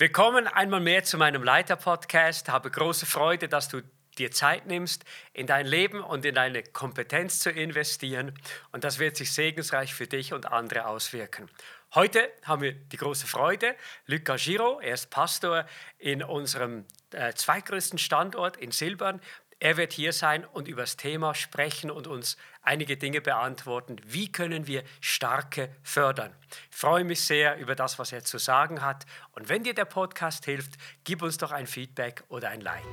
Willkommen einmal mehr zu meinem Leiter-Podcast. Habe große Freude, dass du dir Zeit nimmst, in dein Leben und in deine Kompetenz zu investieren. Und das wird sich segensreich für dich und andere auswirken. Heute haben wir die große Freude, Luca Giro, er ist Pastor in unserem äh, zweitgrößten Standort in Silbern. Er wird hier sein und über das Thema sprechen und uns einige Dinge beantworten. Wie können wir Starke fördern? Ich freue mich sehr über das, was er zu sagen hat. Und wenn dir der Podcast hilft, gib uns doch ein Feedback oder ein Like.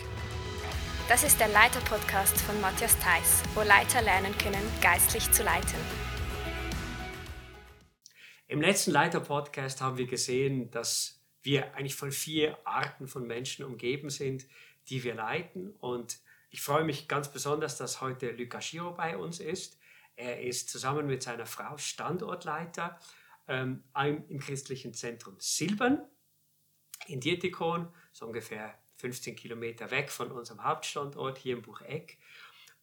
Das ist der Leiter-Podcast von Matthias Theiss, wo Leiter lernen können, geistlich zu leiten. Im letzten Leiter-Podcast haben wir gesehen, dass wir eigentlich von vier Arten von Menschen umgeben sind, die wir leiten. Und ich freue mich ganz besonders, dass heute Luca Schiro bei uns ist. Er ist zusammen mit seiner Frau Standortleiter ähm, im christlichen Zentrum Silbern in Dietikon, so ungefähr 15 Kilometer weg von unserem Hauptstandort hier im Bucheck.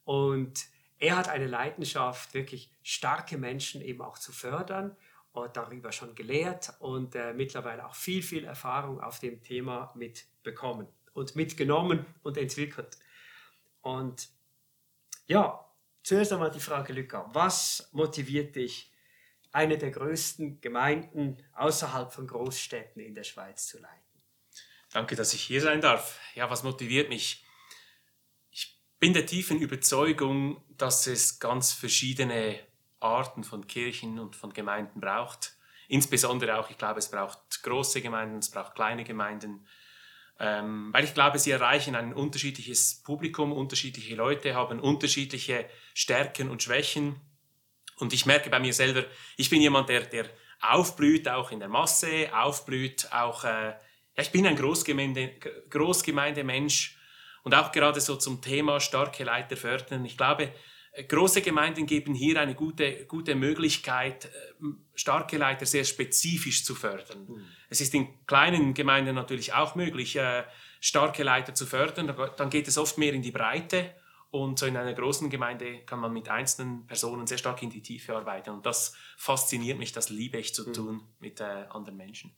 Und er hat eine Leidenschaft, wirklich starke Menschen eben auch zu fördern und darüber schon gelehrt und äh, mittlerweile auch viel, viel Erfahrung auf dem Thema mitbekommen und mitgenommen und entwickelt. Und ja, zuerst einmal die Frage, Luca, was motiviert dich, eine der größten Gemeinden außerhalb von Großstädten in der Schweiz zu leiten? Danke, dass ich hier sein darf. Ja, was motiviert mich? Ich bin der tiefen Überzeugung, dass es ganz verschiedene Arten von Kirchen und von Gemeinden braucht. Insbesondere auch, ich glaube, es braucht große Gemeinden, es braucht kleine Gemeinden, ähm, weil ich glaube, sie erreichen ein unterschiedliches Publikum, unterschiedliche Leute haben unterschiedliche Stärken und Schwächen. Und ich merke bei mir selber, ich bin jemand, der, der aufblüht, auch in der Masse, aufblüht, auch, äh, ja, ich bin ein Großgemeinde, Großgemeindemensch und auch gerade so zum Thema starke Leiter fördern. Ich glaube, Große Gemeinden geben hier eine gute, gute Möglichkeit, äh, starke Leiter sehr spezifisch zu fördern. Mhm. Es ist in kleinen Gemeinden natürlich auch möglich, äh, starke Leiter zu fördern. Dann geht es oft mehr in die Breite. Und so in einer großen Gemeinde kann man mit einzelnen Personen sehr stark in die Tiefe arbeiten. Und das fasziniert mich, das liebe ich zu mhm. tun mit äh, anderen Menschen.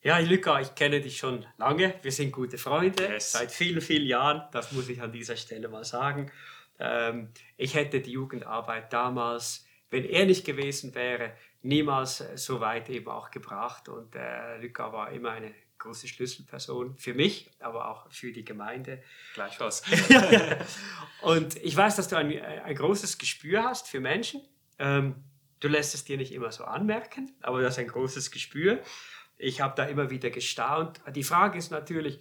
Ja, Luca, ich kenne dich schon lange. Wir sind gute Freunde yes. seit vielen, vielen Jahren. Das muss ich an dieser Stelle mal sagen. Ähm, ich hätte die Jugendarbeit damals, wenn er nicht gewesen wäre, niemals so weit eben auch gebracht. Und äh, Luca war immer eine große Schlüsselperson für mich, aber auch für die Gemeinde. Gleichfalls. und ich weiß, dass du ein, ein großes Gespür hast für Menschen. Ähm, du lässt es dir nicht immer so anmerken, aber du hast ein großes Gespür. Ich habe da immer wieder gestaunt. Die Frage ist natürlich,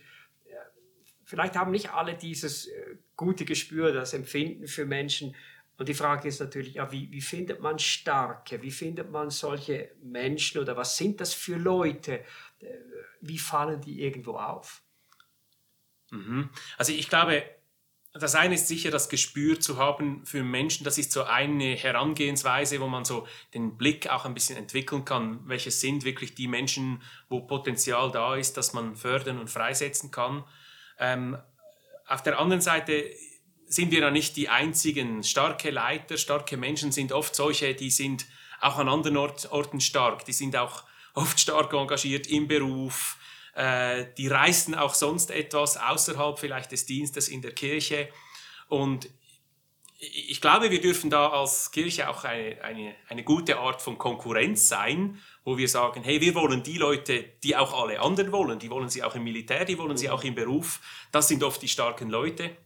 vielleicht haben nicht alle dieses äh, gute Gespür, das Empfinden für Menschen. Und die Frage ist natürlich, ja, wie, wie findet man Starke? Wie findet man solche Menschen oder was sind das für Leute? Äh, wie fallen die irgendwo auf? Mhm. Also ich glaube, das eine ist sicher das Gespür zu haben für Menschen. Das ist so eine Herangehensweise, wo man so den Blick auch ein bisschen entwickeln kann. Welche sind wirklich die Menschen, wo Potenzial da ist, dass man fördern und freisetzen kann. Ähm, auf der anderen Seite sind wir ja nicht die einzigen. Starke Leiter, starke Menschen sind oft solche, die sind auch an anderen Ort, Orten stark. Die sind auch oft stark engagiert im Beruf. Äh, die reißen auch sonst etwas außerhalb vielleicht des Dienstes in der Kirche. Und ich glaube, wir dürfen da als Kirche auch eine, eine, eine gute Art von Konkurrenz sein wo wir sagen, hey, wir wollen die Leute, die auch alle anderen wollen, die wollen sie auch im Militär, die wollen sie auch im Beruf, das sind oft die starken Leute.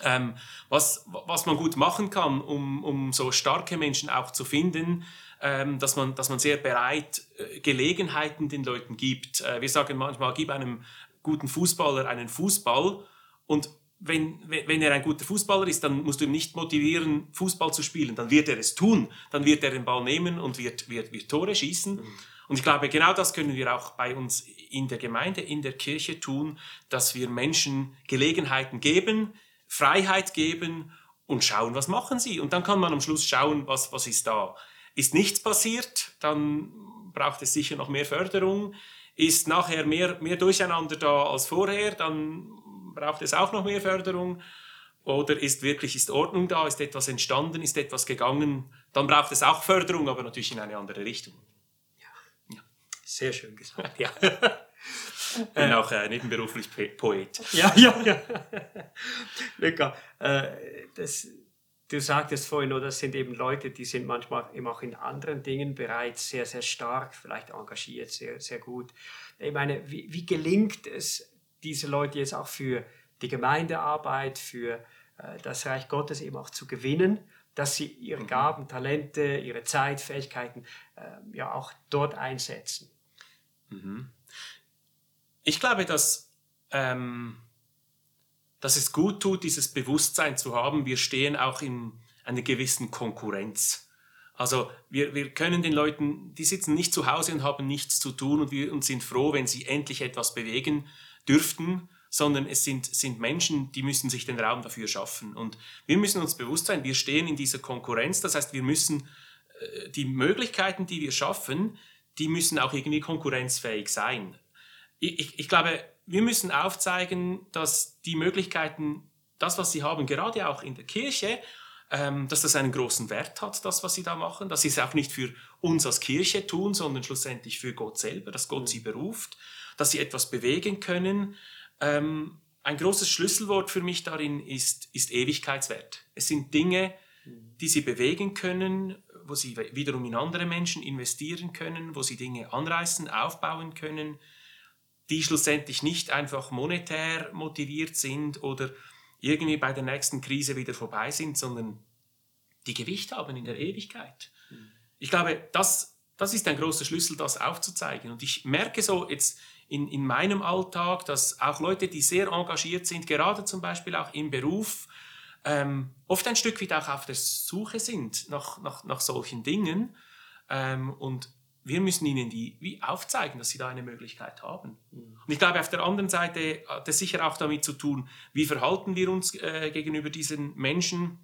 Ähm, was, was man gut machen kann, um, um so starke Menschen auch zu finden, ähm, dass, man, dass man sehr bereit äh, Gelegenheiten den Leuten gibt. Äh, wir sagen manchmal, gib einem guten Fußballer einen Fußball und wenn, wenn er ein guter Fußballer ist, dann musst du ihm nicht motivieren, Fußball zu spielen. Dann wird er es tun. Dann wird er den Ball nehmen und wird, wird, wird Tore schießen. Mhm. Und ich glaube, genau das können wir auch bei uns in der Gemeinde, in der Kirche tun, dass wir Menschen Gelegenheiten geben, Freiheit geben und schauen, was machen sie. Und dann kann man am Schluss schauen, was, was ist da. Ist nichts passiert, dann braucht es sicher noch mehr Förderung. Ist nachher mehr, mehr Durcheinander da als vorher, dann braucht es auch noch mehr Förderung? Oder ist wirklich ist Ordnung da, ist etwas entstanden, ist etwas gegangen? Dann braucht es auch Förderung, aber natürlich in eine andere Richtung. Ja, ja. sehr schön gesagt. ja. bin auch äh, nebenberuflich Poet. Ja, ja, ja. Luca, äh, das, du sagtest vorhin, oder, das sind eben Leute, die sind manchmal eben auch in anderen Dingen bereits sehr, sehr stark, vielleicht engagiert, sehr, sehr gut. Ich meine, wie, wie gelingt es, diese Leute jetzt auch für die Gemeindearbeit, für äh, das Reich Gottes eben auch zu gewinnen, dass sie ihre mhm. Gaben, Talente, ihre Zeit, Fähigkeiten äh, ja auch dort einsetzen? Mhm. Ich glaube, dass, ähm, dass es gut tut, dieses Bewusstsein zu haben, wir stehen auch in einer gewissen Konkurrenz. Also wir, wir können den Leuten, die sitzen nicht zu Hause und haben nichts zu tun und, wir, und sind froh, wenn sie endlich etwas bewegen dürften, sondern es sind, sind Menschen, die müssen sich den Raum dafür schaffen. Und wir müssen uns bewusst sein, wir stehen in dieser Konkurrenz, das heißt, wir müssen äh, die Möglichkeiten, die wir schaffen, die müssen auch irgendwie konkurrenzfähig sein. Ich, ich, ich glaube, wir müssen aufzeigen, dass die Möglichkeiten, das, was sie haben, gerade auch in der Kirche, ähm, dass das einen großen Wert hat, das, was sie da machen, dass sie es auch nicht für uns als Kirche tun, sondern schlussendlich für Gott selber, dass Gott mhm. sie beruft, dass sie etwas bewegen können. Ähm, ein großes Schlüsselwort für mich darin ist, ist Ewigkeitswert. Es sind Dinge, mhm. die sie bewegen können, wo sie wiederum in andere Menschen investieren können, wo sie Dinge anreißen, aufbauen können, die schlussendlich nicht einfach monetär motiviert sind oder irgendwie bei der nächsten Krise wieder vorbei sind, sondern die Gewicht haben in der Ewigkeit. Ich glaube, das, das ist ein großer Schlüssel, das aufzuzeigen. Und ich merke so jetzt in, in meinem Alltag, dass auch Leute, die sehr engagiert sind, gerade zum Beispiel auch im Beruf, ähm, oft ein Stück weit auch auf der Suche sind nach, nach, nach solchen Dingen. Ähm, und wir müssen ihnen die wie aufzeigen, dass sie da eine Möglichkeit haben. Mhm. Und ich glaube, auf der anderen Seite hat es sicher auch damit zu tun, wie verhalten wir uns äh, gegenüber diesen Menschen.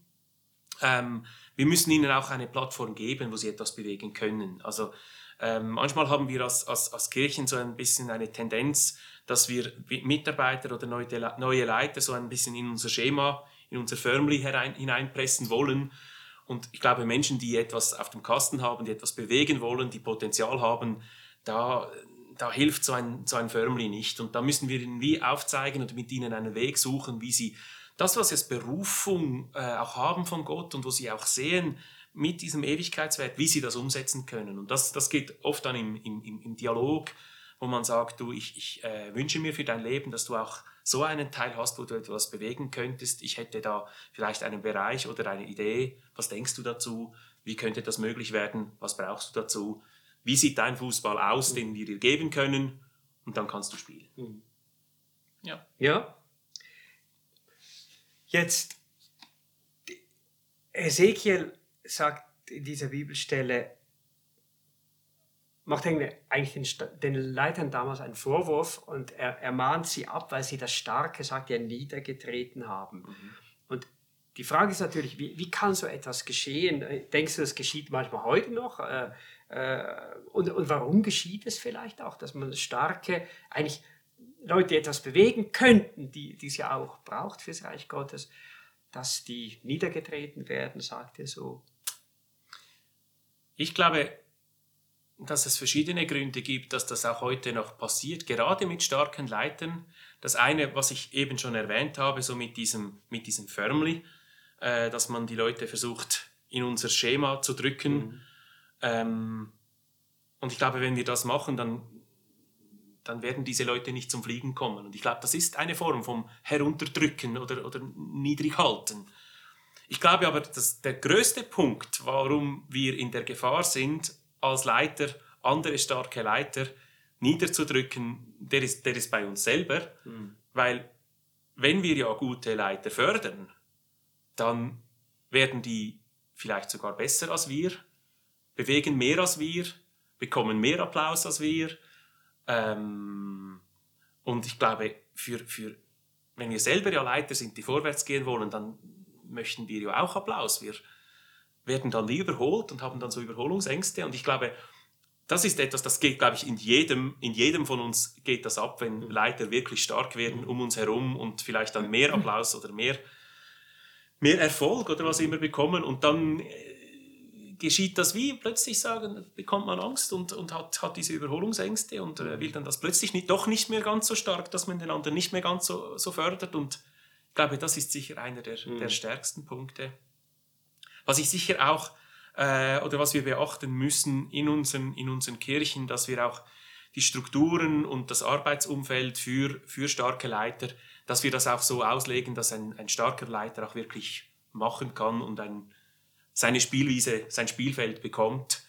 Ähm, wir müssen ihnen auch eine Plattform geben, wo sie etwas bewegen können. Also ähm, manchmal haben wir als, als, als Kirchen so ein bisschen eine Tendenz, dass wir Mitarbeiter oder neue, neue Leiter so ein bisschen in unser Schema in unser Förmli herein, hineinpressen wollen. Und ich glaube, Menschen, die etwas auf dem Kasten haben, die etwas bewegen wollen, die Potenzial haben, da, da hilft so ein, so ein Förmli nicht. Und da müssen wir ihnen wie aufzeigen und mit ihnen einen Weg suchen, wie sie das, was sie als Berufung äh, auch haben von Gott und wo sie auch sehen, mit diesem Ewigkeitswert, wie sie das umsetzen können. Und das, das geht oft dann im, im, im Dialog, wo man sagt, du, ich, ich äh, wünsche mir für dein Leben, dass du auch so einen Teil hast, wo du etwas bewegen könntest. Ich hätte da vielleicht einen Bereich oder eine Idee. Was denkst du dazu? Wie könnte das möglich werden? Was brauchst du dazu? Wie sieht dein Fußball aus, den wir dir geben können? Und dann kannst du spielen. Mhm. Ja. Ja. Jetzt, Ezekiel sagt in dieser Bibelstelle, macht eigentlich den, den, Leitern damals einen Vorwurf und er, er mahnt sie ab, weil sie das Starke, sagt er, niedergetreten haben. Mhm. Und die Frage ist natürlich, wie, wie, kann so etwas geschehen? Denkst du, das geschieht manchmal heute noch? Äh, äh, und, und warum geschieht es vielleicht auch, dass man Starke, eigentlich Leute etwas bewegen könnten, die, die es ja auch braucht fürs Reich Gottes, dass die niedergetreten werden, sagt er so? Ich glaube, dass es verschiedene Gründe gibt, dass das auch heute noch passiert, gerade mit starken Leitern. Das eine, was ich eben schon erwähnt habe, so mit diesem, mit diesem Förmli, äh, dass man die Leute versucht, in unser Schema zu drücken. Mhm. Ähm, und ich glaube, wenn wir das machen, dann, dann werden diese Leute nicht zum Fliegen kommen. Und ich glaube, das ist eine Form vom Herunterdrücken oder, oder Niedrighalten. Ich glaube aber, dass der größte Punkt, warum wir in der Gefahr sind, als Leiter andere starke Leiter niederzudrücken, der ist, der ist bei uns selber. Mhm. Weil wenn wir ja gute Leiter fördern, dann werden die vielleicht sogar besser als wir, bewegen mehr als wir, bekommen mehr Applaus als wir. Ähm, und ich glaube, für, für, wenn wir selber ja Leiter sind, die vorwärts gehen wollen, dann möchten wir ja auch Applaus. Wir, werden dann wie überholt und haben dann so Überholungsängste. Und ich glaube, das ist etwas, das geht, glaube ich, in jedem, in jedem von uns geht das ab, wenn mhm. Leiter wirklich stark werden um uns herum und vielleicht dann mehr Applaus oder mehr, mehr Erfolg oder was immer bekommen. Und dann äh, geschieht das wie plötzlich sagen, bekommt man Angst und, und hat, hat diese Überholungsängste und äh, will dann das plötzlich nicht, doch nicht mehr ganz so stark, dass man den anderen nicht mehr ganz so, so fördert. Und ich glaube, das ist sicher einer der, mhm. der stärksten Punkte. Was ich sicher auch, äh, oder was wir beachten müssen in unseren, in unseren Kirchen, dass wir auch die Strukturen und das Arbeitsumfeld für, für starke Leiter, dass wir das auch so auslegen, dass ein, ein starker Leiter auch wirklich machen kann und ein, seine Spielwiese, sein Spielfeld bekommt.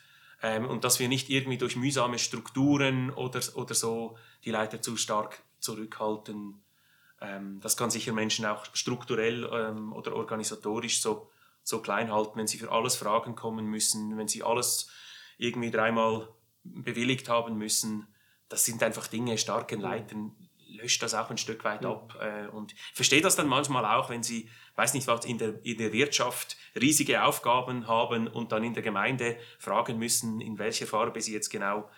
Ähm, und dass wir nicht irgendwie durch mühsame Strukturen oder, oder so die Leiter zu stark zurückhalten. Ähm, das kann sicher Menschen auch strukturell ähm, oder organisatorisch so, so klein halten, wenn sie für alles Fragen kommen müssen, wenn sie alles irgendwie dreimal bewilligt haben müssen. Das sind einfach Dinge, starken Leitern löscht das auch ein Stück weit ab. Äh, und ich verstehe das dann manchmal auch, wenn sie, weiß nicht was, in der, in der Wirtschaft riesige Aufgaben haben und dann in der Gemeinde fragen müssen, in welcher Farbe sie jetzt genau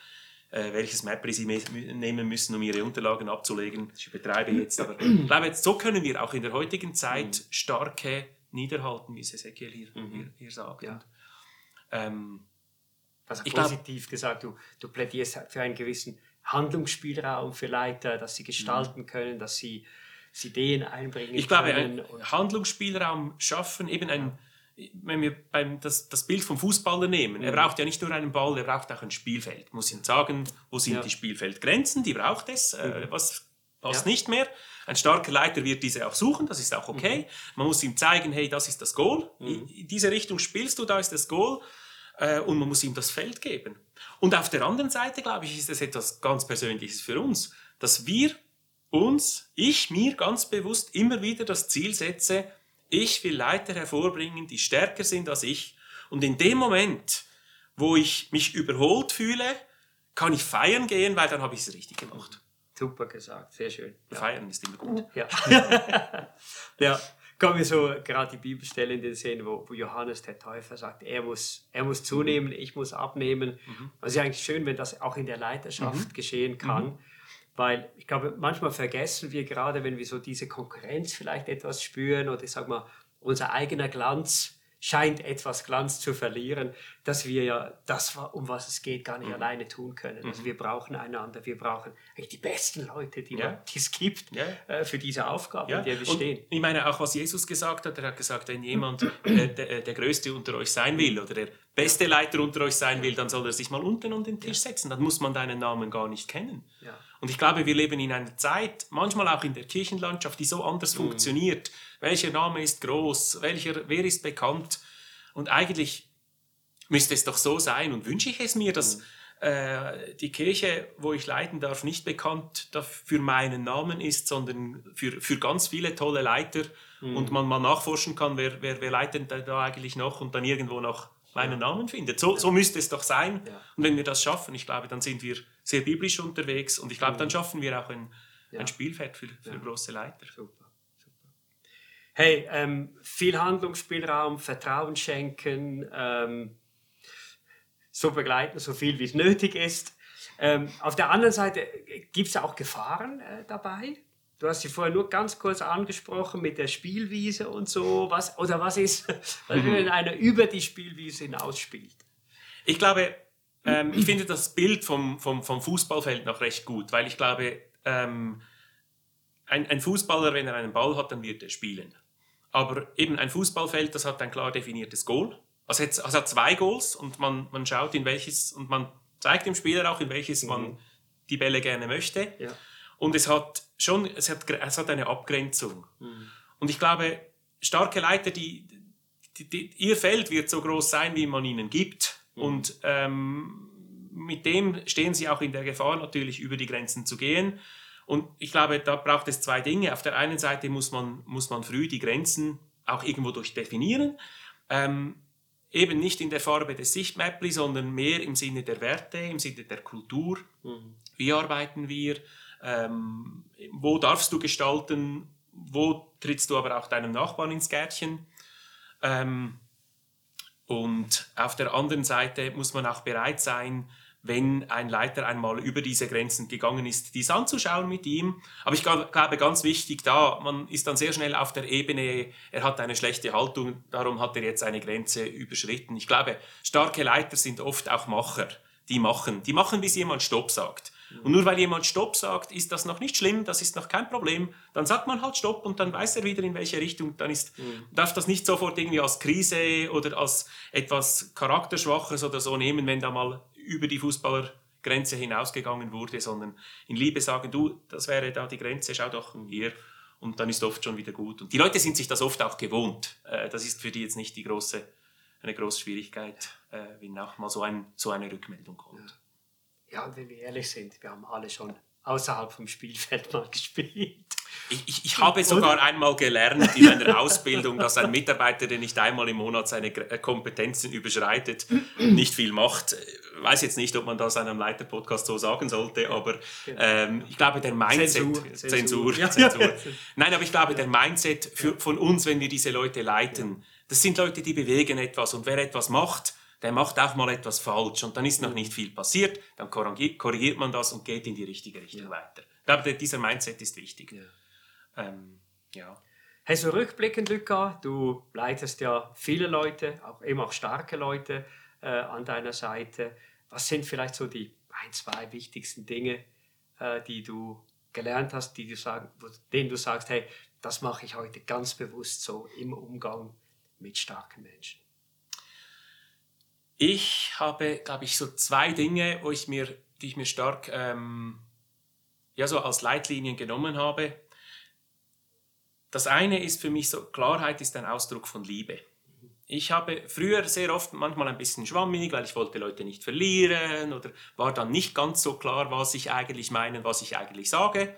äh, welches Mapper sie nehmen müssen, um ihre Unterlagen abzulegen. Ich übertreibe jetzt, aber ich glaube, jetzt, so können wir auch in der heutigen Zeit mhm. starke niederhalten, wie es Ezekiel hier, mhm. hier, hier sagt. Ja. ähm, also positiv glaub, gesagt, du, du plädierst für einen gewissen Handlungsspielraum für Leiter, dass sie gestalten mhm. können, dass sie, sie Ideen einbringen ich können. Ich glaube, Handlungsspielraum schaffen, eben ein, wenn wir beim, das, das Bild vom Fußballer nehmen, mhm. er braucht ja nicht nur einen Ball, er braucht auch ein Spielfeld. Muss ihm sagen, wo sind ja. die Spielfeldgrenzen, die braucht es, äh, mhm. was passt ja. nicht mehr. Ein starker Leiter wird diese auch suchen, das ist auch okay. Mhm. Man muss ihm zeigen, hey, das ist das Goal, in, in diese Richtung spielst du, da ist das Goal äh, und man muss ihm das Feld geben. Und auf der anderen Seite, glaube ich, ist es etwas ganz Persönliches für uns, dass wir uns, ich mir ganz bewusst immer wieder das Ziel setze, ich will Leiter hervorbringen, die stärker sind als ich. Und in dem Moment, wo ich mich überholt fühle, kann ich feiern gehen, weil dann habe ich es richtig gemacht. Super gesagt, sehr schön. Ja. Feiern ist immer gut. Ja. ja kann mir so gerade die Bibelstelle in den Sinn, wo, wo, Johannes der Täufer sagt, er muss, er muss zunehmen, mhm. ich muss abnehmen. Mhm. Also ist eigentlich schön, wenn das auch in der Leiterschaft mhm. geschehen kann. Mhm. Weil ich glaube, manchmal vergessen wir gerade, wenn wir so diese Konkurrenz vielleicht etwas spüren oder ich sag mal, unser eigener Glanz scheint etwas Glanz zu verlieren, dass wir ja das, um was es geht, gar nicht mhm. alleine tun können. Also mhm. wir brauchen einander, wir brauchen eigentlich die besten Leute, die ja. es gibt ja. äh, für diese Aufgabe, ja. in der wir Und stehen. Ich meine auch, was Jesus gesagt hat, er hat gesagt, wenn jemand äh, der, äh, der Größte unter euch sein will oder der beste Leiter unter euch sein will, dann soll er sich mal unten an den Tisch setzen. Dann muss man deinen Namen gar nicht kennen. Und ich glaube, wir leben in einer Zeit, manchmal auch in der Kirchenlandschaft, die so anders mhm. funktioniert. Welcher Name ist groß? Welcher, wer ist bekannt? Und eigentlich müsste es doch so sein und wünsche ich es mir, dass mhm. äh, die Kirche, wo ich leiten darf, nicht bekannt für meinen Namen ist, sondern für, für ganz viele tolle Leiter mhm. und man mal nachforschen kann, wer, wer, wer leitet da eigentlich noch und dann irgendwo noch meinen ja. Namen findet. So, ja. so müsste es doch sein. Ja. Und wenn wir das schaffen, ich glaube, dann sind wir sehr biblisch unterwegs und ich glaube, dann mhm. schaffen wir auch ein, ein Spielfeld für, für große Leiter. Super. Hey, ähm, viel Handlungsspielraum, Vertrauen schenken, ähm, so begleiten, so viel wie es nötig ist. Ähm, auf der anderen Seite gibt es auch Gefahren äh, dabei. Du hast sie vorher nur ganz kurz angesprochen mit der Spielwiese und so. Was, oder was ist, was wenn einer über die Spielwiese hinausspielt? Ich glaube, ähm, ich finde das Bild vom, vom, vom Fußballfeld noch recht gut, weil ich glaube, ähm, ein, ein Fußballer, wenn er einen Ball hat, dann wird er spielen. Aber eben ein Fußballfeld, das hat ein klar definiertes Goal. Also es hat zwei Goals und man, man schaut in welches und man zeigt dem Spieler auch, in welches mhm. man die Bälle gerne möchte. Ja. Und es hat schon, es hat, es hat eine Abgrenzung. Mhm. Und ich glaube, starke Leiter, die, die, die, ihr Feld wird so groß sein, wie man ihnen gibt. Mhm. Und ähm, mit dem stehen sie auch in der Gefahr, natürlich über die Grenzen zu gehen. Und ich glaube, da braucht es zwei Dinge. Auf der einen Seite muss man, muss man früh die Grenzen auch irgendwo durchdefinieren. Ähm, eben nicht in der Farbe des Sichtmäppli, sondern mehr im Sinne der Werte, im Sinne der Kultur. Mhm. Wie arbeiten wir? Ähm, wo darfst du gestalten? Wo trittst du aber auch deinem Nachbarn ins Gärtchen? Ähm, und auf der anderen Seite muss man auch bereit sein, wenn ein Leiter einmal über diese Grenzen gegangen ist, dies anzuschauen mit ihm. Aber ich glaube, ganz wichtig da, man ist dann sehr schnell auf der Ebene, er hat eine schlechte Haltung, darum hat er jetzt eine Grenze überschritten. Ich glaube, starke Leiter sind oft auch Macher, die machen. Die machen, bis jemand Stopp sagt. Und nur weil jemand Stopp sagt, ist das noch nicht schlimm, das ist noch kein Problem. Dann sagt man halt Stopp und dann weiß er wieder, in welche Richtung. Dann ist, mhm. darf das nicht sofort irgendwie als Krise oder als etwas Charakterschwaches oder so nehmen, wenn da mal über die Fußballergrenze hinausgegangen wurde, sondern in Liebe sagen, du, das wäre da die Grenze, schau doch hier. Und dann ist oft schon wieder gut. Und die Leute sind sich das oft auch gewohnt. Äh, das ist für die jetzt nicht die große, eine große Schwierigkeit, äh, wenn auch mal so, ein, so eine Rückmeldung kommt. Ja, und wenn wir ehrlich sind, wir haben alle schon außerhalb vom Spielfeld mal gespielt. Ich, ich, ich, habe sogar einmal gelernt in einer Ausbildung, dass ein Mitarbeiter, der nicht einmal im Monat seine äh, Kompetenzen überschreitet, nicht viel macht. Ich weiß jetzt nicht, ob man das einem Leiter-Podcast so sagen sollte, aber genau. ähm, ich glaube, der Mindset. Zensur. Zensur. Zensur, ja. Zensur. Nein, aber ich glaube, der Mindset für, von uns, wenn wir diese Leute leiten, das sind Leute, die bewegen etwas und wer etwas macht, der macht auch mal etwas falsch und dann ist noch nicht viel passiert, dann korrigiert man das und geht in die richtige Richtung ja. weiter. Ich glaube, dieser Mindset ist wichtig. Ja. Ähm, ja. Hey, so rückblickend, Luca, du leitest ja viele Leute, auch immer auch starke Leute äh, an deiner Seite. Was sind vielleicht so die ein, zwei wichtigsten Dinge, äh, die du gelernt hast, die du sagen, denen du sagst, hey, das mache ich heute ganz bewusst so im Umgang mit starken Menschen? Ich habe, glaube ich, so zwei Dinge, wo ich mir, die ich mir stark ähm, ja, so als Leitlinien genommen habe. Das eine ist für mich so, Klarheit ist ein Ausdruck von Liebe. Ich habe früher sehr oft manchmal ein bisschen schwammig, weil ich wollte Leute nicht verlieren oder war dann nicht ganz so klar, was ich eigentlich meine, was ich eigentlich sage.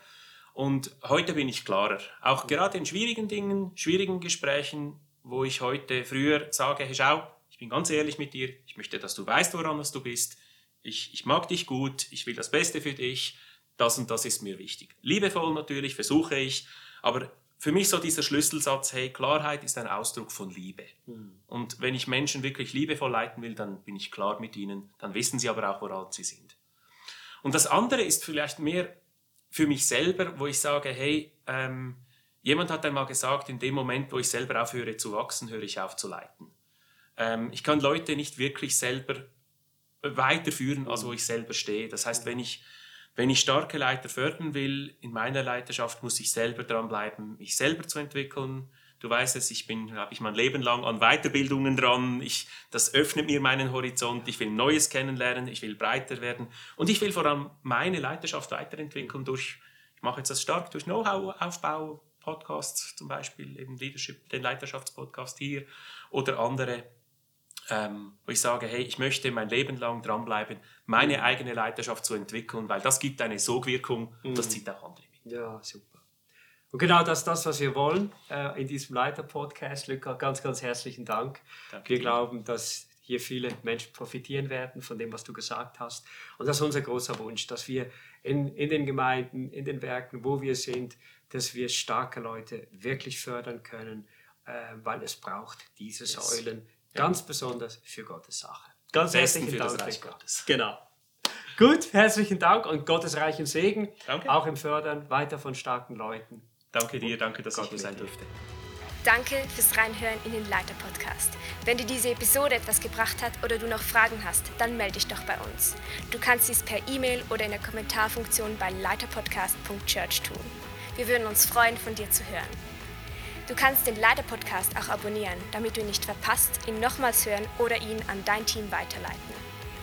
Und heute bin ich klarer. Auch gerade in schwierigen Dingen, schwierigen Gesprächen, wo ich heute früher sage, hey, schau, ich bin ganz ehrlich mit dir, ich möchte, dass du weißt, woran du bist. Ich, ich mag dich gut, ich will das Beste für dich, das und das ist mir wichtig. Liebevoll natürlich, versuche ich, aber für mich so dieser Schlüsselsatz, hey, Klarheit ist ein Ausdruck von Liebe. Mhm. Und wenn ich Menschen wirklich liebevoll leiten will, dann bin ich klar mit ihnen, dann wissen sie aber auch, woran sie sind. Und das andere ist vielleicht mehr für mich selber, wo ich sage, hey, ähm, jemand hat einmal gesagt, in dem Moment, wo ich selber aufhöre zu wachsen, höre ich auf zu leiten. Ähm, ich kann Leute nicht wirklich selber weiterführen, als wo ich selber stehe. Das heißt, wenn ich wenn ich starke Leiter fördern will, in meiner Leiterschaft muss ich selber dranbleiben, mich selber zu entwickeln. Du weißt es, ich bin, habe ich mein Leben lang an Weiterbildungen dran. Ich, das öffnet mir meinen Horizont. Ich will Neues kennenlernen. Ich will breiter werden. Und ich will vor allem meine Leiterschaft weiterentwickeln durch, ich mache jetzt das stark durch Know-how-Aufbau, Podcasts zum Beispiel, eben Leadership, den Leiterschaftspodcast hier oder andere ähm, wo ich sage, hey, ich möchte mein Leben lang dranbleiben, meine eigene Leiterschaft zu entwickeln, weil das gibt eine Sogwirkung und das mhm. zieht auch andere mit. Ja, super. Und genau das ist das, was wir wollen äh, in diesem Leiter-Podcast. Luca, ganz, ganz herzlichen Dank. Danke wir dir. glauben, dass hier viele Menschen profitieren werden von dem, was du gesagt hast. Und das ist unser großer Wunsch, dass wir in, in den Gemeinden, in den Werken, wo wir sind, dass wir starke Leute wirklich fördern können, äh, weil es braucht diese yes. Säulen Ganz besonders für Gottes Sache. Ganz herzlichen für Dank. Das Reich Gottes. Genau. Gut, herzlichen Dank und Gottes reichen Segen. Danke. Auch im Fördern weiter von starken Leuten. Danke dir, danke, dass Gott ich hier sein durfte. Danke fürs Reinhören in den Leiter-Podcast. Wenn dir diese Episode etwas gebracht hat oder du noch Fragen hast, dann melde dich doch bei uns. Du kannst dies per E-Mail oder in der Kommentarfunktion bei leiterpodcast.church tun. Wir würden uns freuen, von dir zu hören. Du kannst den Leiter-Podcast auch abonnieren, damit du ihn nicht verpasst, ihn nochmals hören oder ihn an dein Team weiterleiten.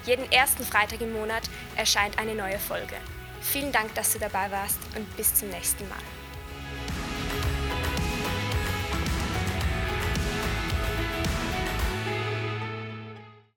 Jeden ersten Freitag im Monat erscheint eine neue Folge. Vielen Dank, dass du dabei warst und bis zum nächsten Mal.